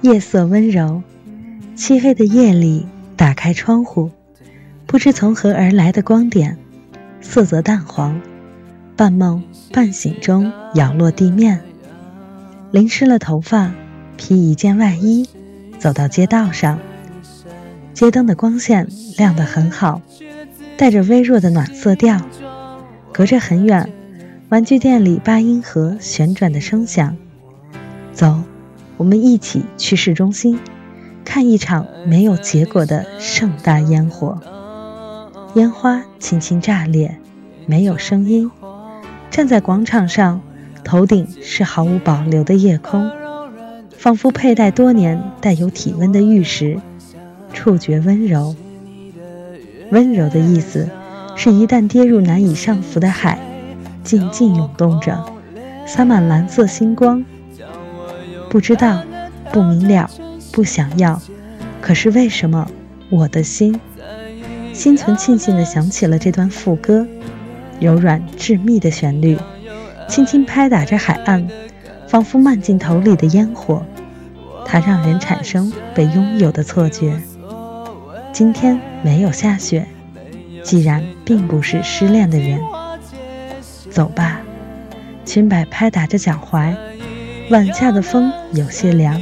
夜色温柔，漆黑的夜里，打开窗户，不知从何而来的光点，色泽淡黄，半梦半醒中摇落地面。淋湿了头发，披一件外衣，走到街道上。街灯的光线亮得很好，带着微弱的暖色调。隔着很远，玩具店里八音盒旋转的声响。走，我们一起去市中心，看一场没有结果的盛大烟火。烟花轻轻炸裂，没有声音。站在广场上，头顶是毫无保留的夜空，仿佛佩戴多年带有体温的玉石。触觉温柔，温柔的意思是一旦跌入难以上浮的海，静静涌动着，洒满蓝色星光。不知道，不明了，不想要，可是为什么我的心，心存庆幸地想起了这段副歌，柔软致密的旋律，轻轻拍打着海岸，仿佛慢镜头里的烟火，它让人产生被拥有的错觉。今天没有下雪，既然并不是失恋的人，走吧。裙摆拍打着脚踝，晚夏的风有些凉。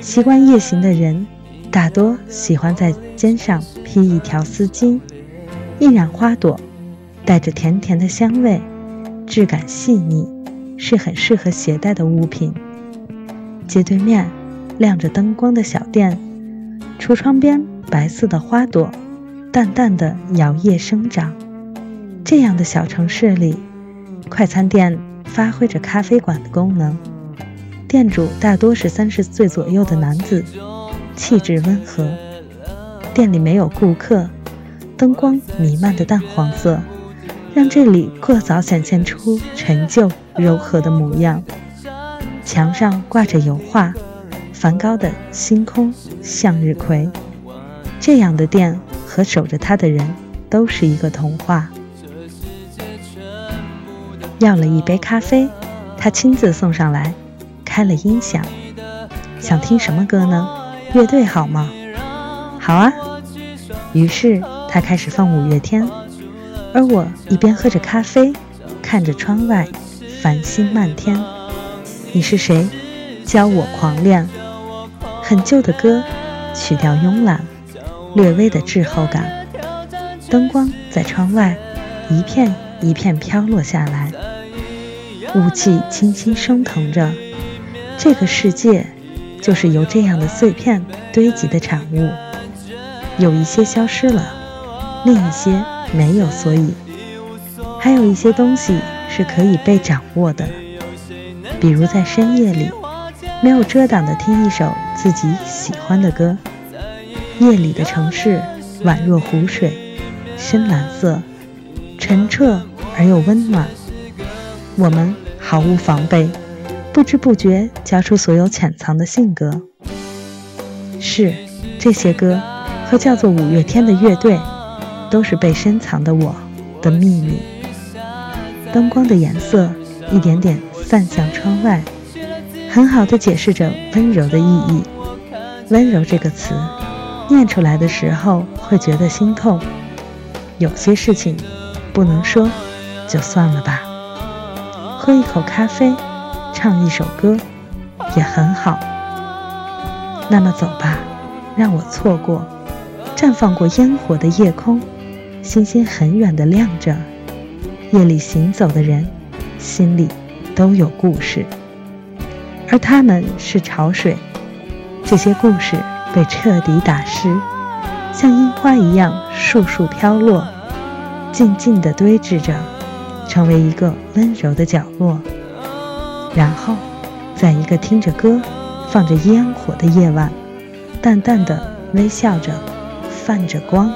习惯夜行的人，大多喜欢在肩上披一条丝巾。一染花朵，带着甜甜的香味，质感细腻，是很适合携带的物品。街对面，亮着灯光的小店，橱窗边。白色的花朵，淡淡的摇曳生长。这样的小城市里，快餐店发挥着咖啡馆的功能。店主大多是三十岁左右的男子，气质温和。店里没有顾客，灯光弥漫的淡黄色，让这里过早显现出陈旧柔和的模样。墙上挂着油画，梵高的《星空向日葵》。这样的店和守着它的人都是一个童话。要了一杯咖啡，他亲自送上来，开了音响。想听什么歌呢？乐队好吗？好啊。于是他开始放五月天，而我一边喝着咖啡，看着窗外繁星漫天。你是谁？教我狂恋。很旧的歌，曲调慵懒。略微的滞后感，灯光在窗外一片一片飘落下来，雾气轻轻升腾着。这个世界就是由这样的碎片堆积的产物，有一些消失了，另一些没有所以，还有一些东西是可以被掌握的，比如在深夜里没有遮挡的听一首自己喜欢的歌。夜里的城市宛若湖水，深蓝色，澄澈而又温暖。我们毫无防备，不知不觉交出所有潜藏的性格。是这些歌和叫做五月天的乐队，都是被深藏的我的秘密。灯光的颜色一点点散向窗外，很好的解释着温柔的意义。温柔这个词。念出来的时候会觉得心痛，有些事情不能说，就算了吧。喝一口咖啡，唱一首歌，也很好。那么走吧，让我错过绽放过烟火的夜空，星星很远的亮着。夜里行走的人，心里都有故事，而他们是潮水，这些故事。被彻底打湿，像樱花一样簌簌飘落，静静地堆积着，成为一个温柔的角落。然后，在一个听着歌、放着烟火的夜晚，淡淡的微笑着，泛着光。